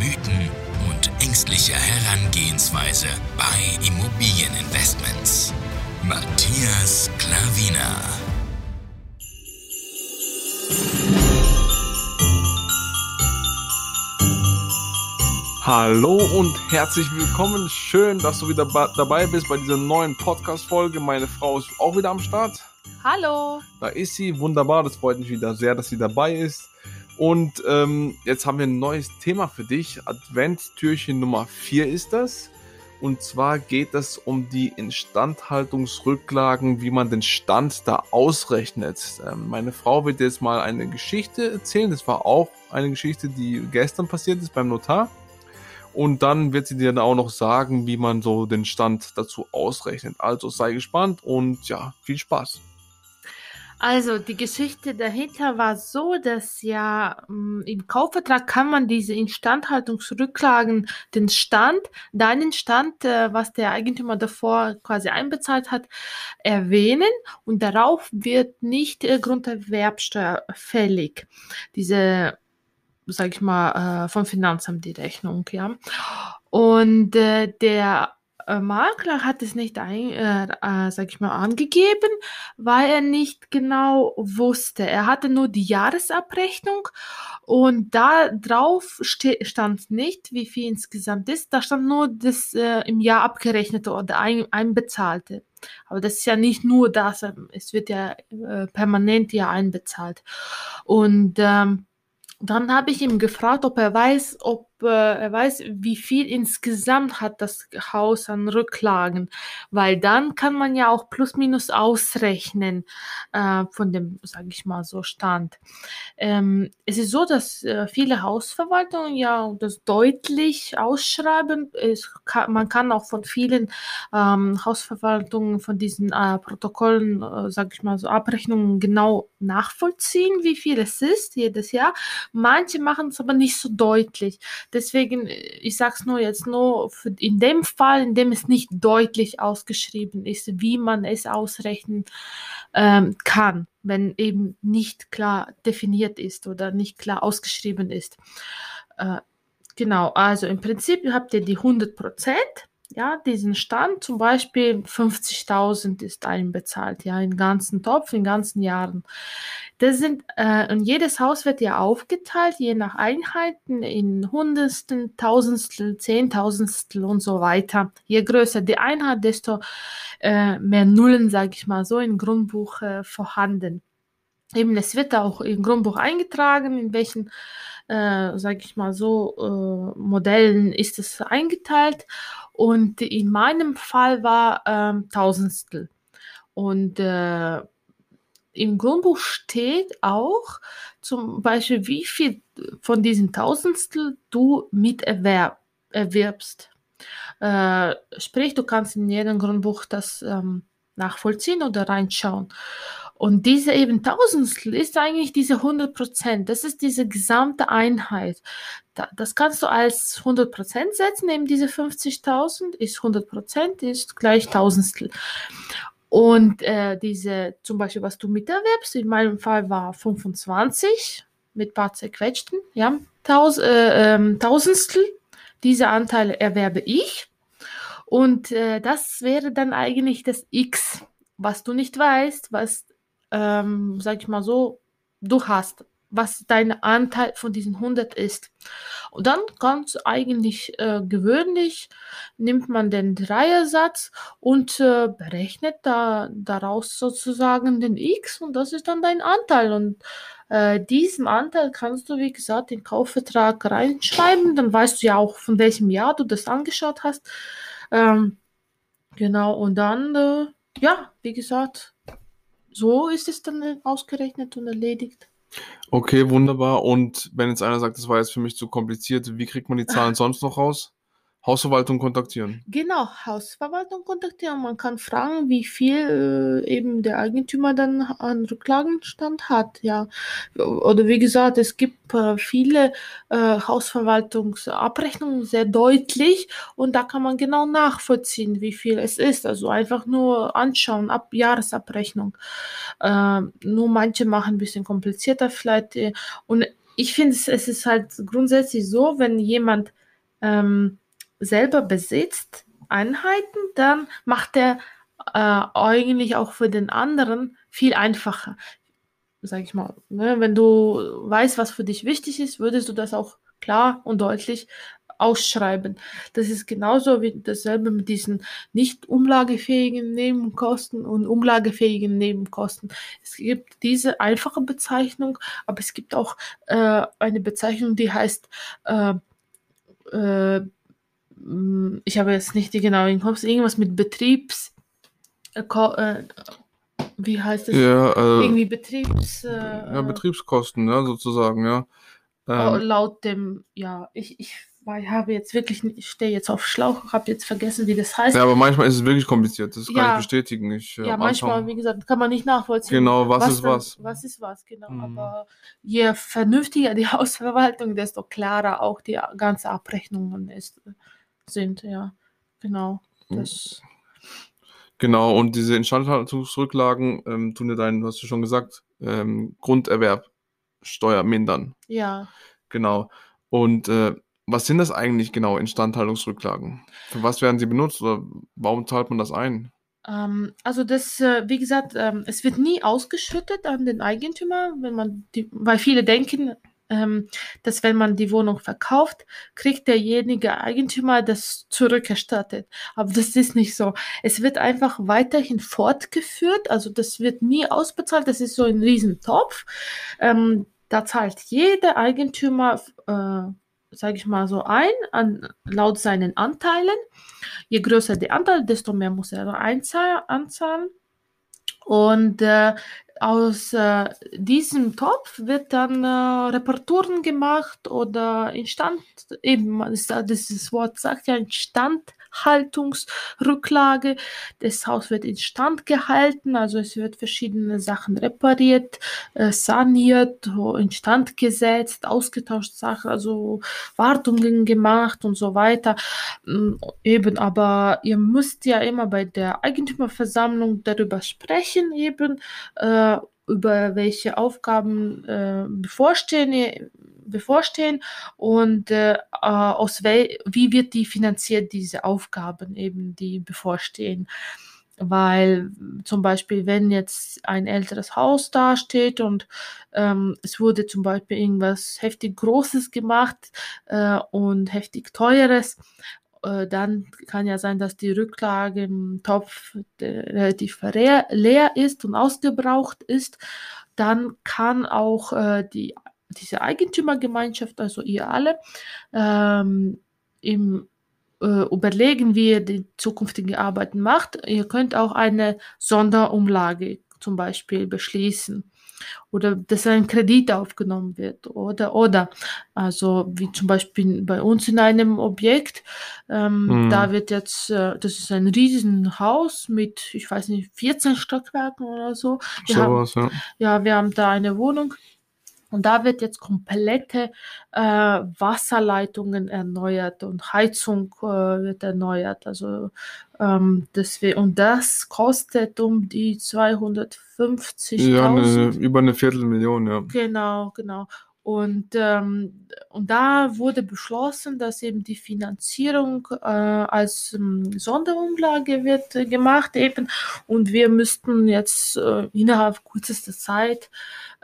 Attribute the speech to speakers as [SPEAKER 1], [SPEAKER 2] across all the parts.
[SPEAKER 1] Mythen und ängstliche Herangehensweise bei Immobilieninvestments. Matthias Klavina.
[SPEAKER 2] Hallo und herzlich willkommen. Schön, dass du wieder dabei bist bei dieser neuen Podcast-Folge. Meine Frau ist auch wieder am Start.
[SPEAKER 3] Hallo.
[SPEAKER 2] Da ist sie. Wunderbar. Das freut mich wieder sehr, dass sie dabei ist. Und ähm, jetzt haben wir ein neues Thema für dich. Adventtürchen Nummer 4 ist das. Und zwar geht es um die Instandhaltungsrücklagen, wie man den Stand da ausrechnet. Ähm, meine Frau wird jetzt mal eine Geschichte erzählen. Das war auch eine Geschichte, die gestern passiert ist beim Notar. Und dann wird sie dir dann auch noch sagen, wie man so den Stand dazu ausrechnet. Also sei gespannt und ja, viel Spaß.
[SPEAKER 3] Also die Geschichte dahinter war so, dass ja mh, im Kaufvertrag kann man diese Instandhaltungsrücklagen, den Stand, deinen Stand, äh, was der Eigentümer davor quasi einbezahlt hat, erwähnen und darauf wird nicht äh, Grunderwerbsteuer fällig. Diese sag ich mal, äh, vom Finanzamt die Rechnung, ja. Und der äh, Makler hat es nicht ein, äh, äh, sag ich mal, angegeben, weil er nicht genau wusste. Er hatte nur die Jahresabrechnung und da drauf stand nicht, wie viel insgesamt ist. Da stand nur das äh, im Jahr abgerechnete oder ein, einbezahlte. Aber das ist ja nicht nur das, ähm, es wird ja äh, permanent ja einbezahlt. Und ähm, dann habe ich ihn gefragt, ob er weiß, ob weiß, wie viel insgesamt hat das Haus an Rücklagen, weil dann kann man ja auch plus minus ausrechnen äh, von dem, sage ich mal so, Stand. Ähm, es ist so, dass äh, viele Hausverwaltungen ja das deutlich ausschreiben. Kann, man kann auch von vielen ähm, Hausverwaltungen von diesen äh, Protokollen, äh, sage ich mal so, Abrechnungen genau nachvollziehen, wie viel es ist jedes Jahr. Manche machen es aber nicht so deutlich. Deswegen, ich sage es nur jetzt nur in dem Fall, in dem es nicht deutlich ausgeschrieben ist, wie man es ausrechnen ähm, kann, wenn eben nicht klar definiert ist oder nicht klar ausgeschrieben ist. Äh, genau, also im Prinzip habt ihr die 100 Prozent ja, diesen Stand, zum Beispiel 50.000 ist einbezahlt, ja, im ganzen Topf, in ganzen Jahren. Das sind, äh, und jedes Haus wird ja aufgeteilt, je nach Einheiten, in Hundertstel, Tausendstel, Zehntausendstel und so weiter. Je größer die Einheit, desto äh, mehr Nullen, sage ich mal so, im Grundbuch äh, vorhanden. Eben, es wird auch im Grundbuch eingetragen, in welchen äh, sage ich mal so, äh, Modellen ist es eingeteilt. Und in meinem Fall war ähm, Tausendstel. Und äh, im Grundbuch steht auch zum Beispiel, wie viel von diesen Tausendstel du miterwerb, erwirbst. Äh, sprich, du kannst in jedem Grundbuch das ähm, nachvollziehen oder reinschauen. Und diese eben Tausendstel ist eigentlich diese 100 Prozent. Das ist diese gesamte Einheit. das kannst du als 100 Prozent setzen. Eben diese 50.000 ist 100 Prozent, ist gleich Tausendstel. Und äh, diese, zum Beispiel, was du miterwerbst, in meinem Fall war 25 mit paar zerquetschten, ja, Taus, äh, äh, Tausendstel. Diese Anteile erwerbe ich. Und äh, das wäre dann eigentlich das X, was du nicht weißt, was ähm, sag ich mal so, du hast, was dein Anteil von diesen 100 ist. Und dann ganz eigentlich äh, gewöhnlich nimmt man den Dreiersatz und äh, berechnet da, daraus sozusagen den X und das ist dann dein Anteil. Und äh, diesem Anteil kannst du, wie gesagt, den Kaufvertrag reinschreiben. Dann weißt du ja auch, von welchem Jahr du das angeschaut hast. Ähm, genau, und dann, äh, ja, wie gesagt, so ist es dann ausgerechnet und erledigt.
[SPEAKER 2] Okay, wunderbar. Und wenn jetzt einer sagt, das war jetzt für mich zu kompliziert, wie kriegt man die Zahlen sonst noch raus? Hausverwaltung kontaktieren.
[SPEAKER 3] Genau, Hausverwaltung kontaktieren. Man kann fragen, wie viel äh, eben der Eigentümer dann an Rücklagenstand hat. Ja, oder wie gesagt, es gibt äh, viele äh, Hausverwaltungsabrechnungen sehr deutlich und da kann man genau nachvollziehen, wie viel es ist. Also einfach nur anschauen, ab Jahresabrechnung. Äh, nur manche machen ein bisschen komplizierter vielleicht. Äh, und ich finde, es, es ist halt grundsätzlich so, wenn jemand ähm, selber besitzt, Einheiten, dann macht er äh, eigentlich auch für den anderen viel einfacher. Sag ich mal, ne? wenn du weißt, was für dich wichtig ist, würdest du das auch klar und deutlich ausschreiben. Das ist genauso wie dasselbe mit diesen nicht umlagefähigen Nebenkosten und umlagefähigen Nebenkosten. Es gibt diese einfache Bezeichnung, aber es gibt auch äh, eine Bezeichnung, die heißt äh, äh, ich habe jetzt nicht die genauen Kopf, irgendwas mit Betriebs, äh, äh, wie heißt es?
[SPEAKER 2] Ja, äh,
[SPEAKER 3] Irgendwie Betriebs, äh,
[SPEAKER 2] ja, Betriebskosten, ja, sozusagen, ja.
[SPEAKER 3] Oh, ähm, laut dem, ja, ich, ich habe jetzt wirklich, ich stehe jetzt auf Schlauch, habe jetzt vergessen, wie das heißt.
[SPEAKER 2] Ja, aber manchmal ist es wirklich kompliziert, das kann ja, ich bestätigen. Ich,
[SPEAKER 3] äh, ja, manchmal, wie gesagt, kann man nicht nachvollziehen.
[SPEAKER 2] Genau, was, was ist dann, was.
[SPEAKER 3] Was ist was, genau. Mhm. Aber je vernünftiger die Hausverwaltung, desto klarer auch die ganze Abrechnungen ist sind, ja. Genau. Das.
[SPEAKER 2] Genau, und diese Instandhaltungsrücklagen ähm, tun ja deinen, hast du schon gesagt, ähm, Grunderwerbsteuer mindern.
[SPEAKER 3] Ja.
[SPEAKER 2] Genau. Und äh, was sind das eigentlich genau, Instandhaltungsrücklagen? Für was werden sie benutzt oder warum zahlt man das ein?
[SPEAKER 3] Ähm, also das, äh, wie gesagt, ähm, es wird nie ausgeschüttet an den Eigentümer, wenn man die, weil viele denken, ähm, dass wenn man die Wohnung verkauft, kriegt derjenige Eigentümer das zurückerstattet. Aber das ist nicht so. Es wird einfach weiterhin fortgeführt, also das wird nie ausbezahlt, das ist so ein Riesentopf. Ähm, da zahlt jeder Eigentümer, äh, sage ich mal so, ein, an, laut seinen Anteilen. Je größer der Anteil, desto mehr muss er einzahlen. Und äh, aus äh, diesem Topf wird dann äh, Reparaturen gemacht oder Instand, eben, das Wort sagt ja Instand Haltungsrücklage. Das Haus wird instand gehalten, also es wird verschiedene Sachen repariert, äh, saniert, instand gesetzt, ausgetauscht Sachen, also Wartungen gemacht und so weiter. Mm, eben, aber ihr müsst ja immer bei der Eigentümerversammlung darüber sprechen, eben äh, über welche Aufgaben äh, bevorstehen, bevorstehen und äh, aus wel wie wird die finanziert, diese Aufgaben eben, die bevorstehen. Weil zum Beispiel, wenn jetzt ein älteres Haus dasteht und ähm, es wurde zum Beispiel irgendwas heftig Großes gemacht äh, und heftig Teures, äh, dann kann ja sein, dass die Rücklage im Topf relativ leer ist und ausgebraucht ist. Dann kann auch äh, die diese Eigentümergemeinschaft, also ihr alle, ähm, im äh, überlegen, wie ihr die zukünftige Arbeiten macht. Ihr könnt auch eine Sonderumlage zum Beispiel beschließen oder dass ein Kredit aufgenommen wird oder oder also wie zum Beispiel bei uns in einem Objekt ähm, hm. da wird jetzt äh, das ist ein Riesenhaus mit ich weiß nicht 14 Stockwerken oder so wir
[SPEAKER 2] so
[SPEAKER 3] haben,
[SPEAKER 2] was, ja.
[SPEAKER 3] ja wir haben da eine Wohnung und da wird jetzt komplette äh, Wasserleitungen erneuert und Heizung äh, wird erneuert. Also ähm, das wir, und das kostet um die 250.000.
[SPEAKER 2] Ja, eine, über eine Viertelmillion, ja.
[SPEAKER 3] Genau, genau. Und, ähm, und da wurde beschlossen, dass eben die Finanzierung äh, als ähm, Sonderumlage wird äh, gemacht eben. Und wir müssten jetzt äh, innerhalb kürzester Zeit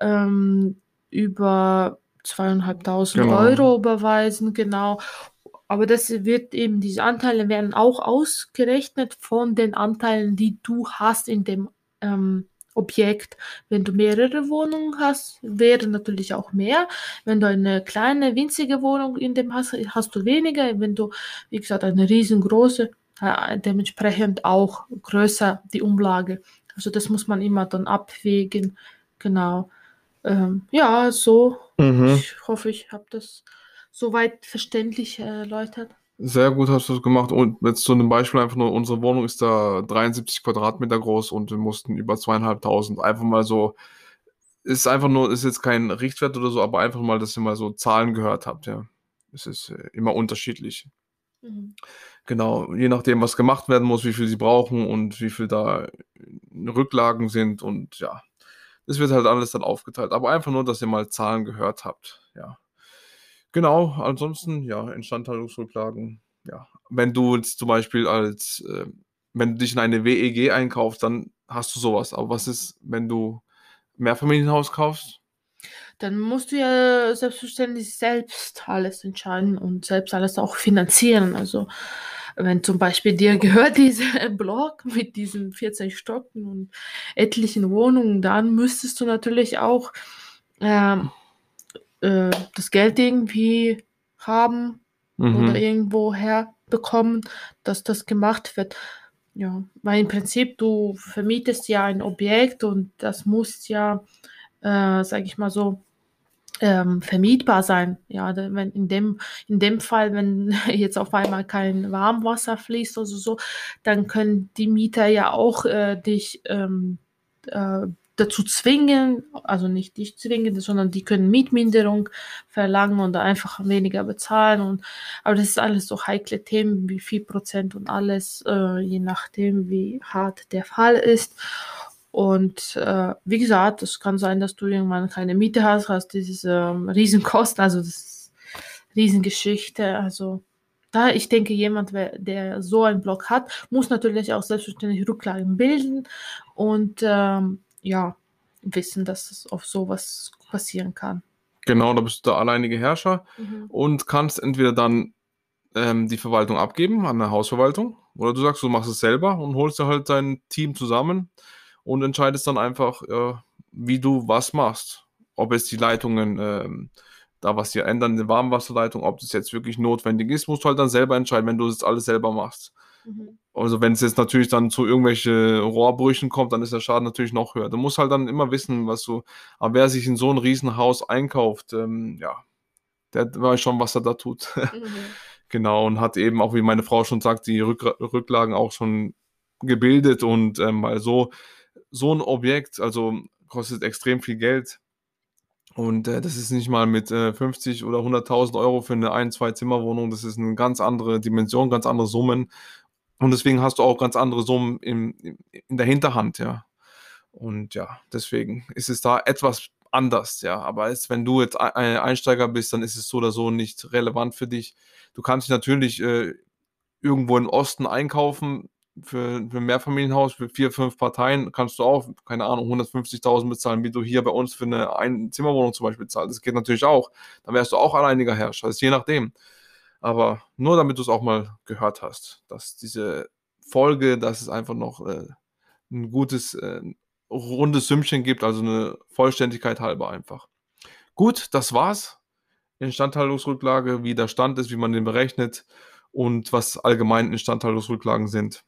[SPEAKER 3] ähm, über zweieinhalbtausend genau. Euro überweisen, genau. Aber das wird eben, diese Anteile werden auch ausgerechnet von den Anteilen, die du hast in dem ähm, Objekt. Wenn du mehrere Wohnungen hast, wäre natürlich auch mehr. Wenn du eine kleine, winzige Wohnung in dem hast, hast du weniger. Wenn du, wie gesagt, eine riesengroße, äh, dementsprechend auch größer die Umlage. Also das muss man immer dann abwägen. Genau. Ähm, ja, so.
[SPEAKER 2] Mhm.
[SPEAKER 3] Ich hoffe, ich habe das soweit verständlich äh, erläutert.
[SPEAKER 2] Sehr gut hast du es gemacht. Und jetzt zu einem Beispiel einfach nur, unsere Wohnung ist da 73 Quadratmeter groß und wir mussten über zweieinhalbtausend. Einfach mal so, ist einfach nur, ist jetzt kein Richtwert oder so, aber einfach mal, dass ihr mal so Zahlen gehört habt, ja. Es ist äh, immer unterschiedlich.
[SPEAKER 3] Mhm.
[SPEAKER 2] Genau, je nachdem, was gemacht werden muss, wie viel sie brauchen und wie viel da Rücklagen sind und ja, das wird halt alles dann aufgeteilt. Aber einfach nur, dass ihr mal Zahlen gehört habt, ja. Genau, ansonsten, ja, Instandhaltungsrücklagen, ja. Wenn du jetzt zum Beispiel als, äh, wenn du dich in eine WEG einkaufst, dann hast du sowas. Aber was ist, wenn du Mehrfamilienhaus kaufst?
[SPEAKER 3] Dann musst du ja selbstverständlich selbst alles entscheiden und selbst alles auch finanzieren. Also wenn zum Beispiel dir gehört dieser Block mit diesen 14 Stocken und etlichen Wohnungen, dann müsstest du natürlich auch ähm, äh, das Geld irgendwie haben
[SPEAKER 2] Mhm.
[SPEAKER 3] oder irgendwo herbekommen, dass das gemacht wird. Ja, weil im Prinzip du vermietest ja ein Objekt und das muss ja, äh, sage ich mal so, ähm, vermietbar sein. Ja, wenn in dem, in dem Fall, wenn jetzt auf einmal kein Warmwasser fließt oder so, dann können die Mieter ja auch äh, dich ähm, äh, dazu zwingen, also nicht dich zwingen, sondern die können Mietminderung verlangen und einfach weniger bezahlen. Und, aber das ist alles so heikle Themen wie 4% und alles, äh, je nachdem, wie hart der Fall ist. Und äh, wie gesagt, es kann sein, dass du irgendwann keine Miete hast, hast diese ähm, Riesenkosten, also das ist Riesengeschichte. Also da, ich denke, jemand, der so einen Blog hat, muss natürlich auch selbstverständlich Rücklagen bilden und ähm, ja, wissen, dass es auf sowas passieren kann.
[SPEAKER 2] Genau, da bist du der alleinige Herrscher
[SPEAKER 3] Mhm.
[SPEAKER 2] und kannst entweder dann ähm, die Verwaltung abgeben an eine Hausverwaltung oder du sagst, du machst es selber und holst dir halt dein Team zusammen und entscheidest dann einfach, äh, wie du was machst. Ob es die Leitungen, ähm, da was hier ändern, eine Warmwasserleitung, ob das jetzt wirklich notwendig ist, musst du halt dann selber entscheiden, wenn du das alles selber machst.
[SPEAKER 3] Mhm.
[SPEAKER 2] Also wenn es jetzt natürlich dann zu irgendwelche Rohrbrüchen kommt, dann ist der Schaden natürlich noch höher. Du musst halt dann immer wissen, was du, aber wer sich in so ein Riesenhaus einkauft, ähm, ja, der weiß schon, was er da tut.
[SPEAKER 3] Mhm.
[SPEAKER 2] Genau, und hat eben auch, wie meine Frau schon sagt, die Rück Rücklagen auch schon gebildet und ähm, weil so, so ein Objekt, also kostet extrem viel Geld. Und äh, das ist nicht mal mit äh, 50 oder 100.000 Euro für eine Ein-, Zwei-Zimmer-Wohnung. Das ist eine ganz andere Dimension, ganz andere Summen. Und deswegen hast du auch ganz andere Summen im, in der Hinterhand, ja. Und ja, deswegen ist es da etwas anders, ja. Aber jetzt, wenn du jetzt ein Einsteiger bist, dann ist es so oder so nicht relevant für dich. Du kannst dich natürlich äh, irgendwo im Osten einkaufen für, für ein Mehrfamilienhaus, für vier, fünf Parteien, kannst du auch, keine Ahnung, 150.000 bezahlen, wie du hier bei uns für eine Einzimmerwohnung zum Beispiel zahlst. Das geht natürlich auch. Dann wärst du auch alleiniger Herrscher. Das ist je nachdem. Aber nur damit du es auch mal gehört hast, dass diese Folge, dass es einfach noch äh, ein gutes, äh, rundes Sümmchen gibt, also eine Vollständigkeit halber einfach. Gut, das war's. Instandhaltungsrücklage, wie der Stand ist, wie man den berechnet und was allgemein Instandhaltungsrücklagen sind.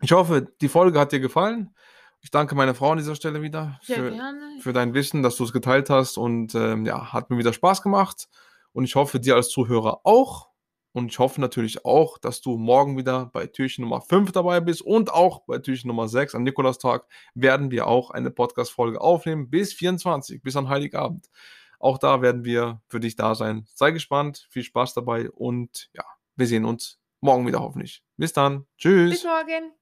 [SPEAKER 2] Ich hoffe, die Folge hat dir gefallen. Ich danke meiner Frau an dieser Stelle wieder für, für dein Wissen, dass du es geteilt hast und ähm, ja, hat mir wieder Spaß gemacht und ich hoffe dir als Zuhörer auch und ich hoffe natürlich auch, dass du morgen wieder bei Türchen Nummer 5 dabei bist und auch bei Türchen Nummer 6 am Nikolastag werden wir auch eine Podcast-Folge aufnehmen bis 24, bis an Heiligabend. Auch da werden wir für dich da sein. Sei gespannt, viel Spaß dabei und ja, wir sehen uns morgen wieder hoffentlich. Bis dann. Tschüss.
[SPEAKER 3] Bis morgen.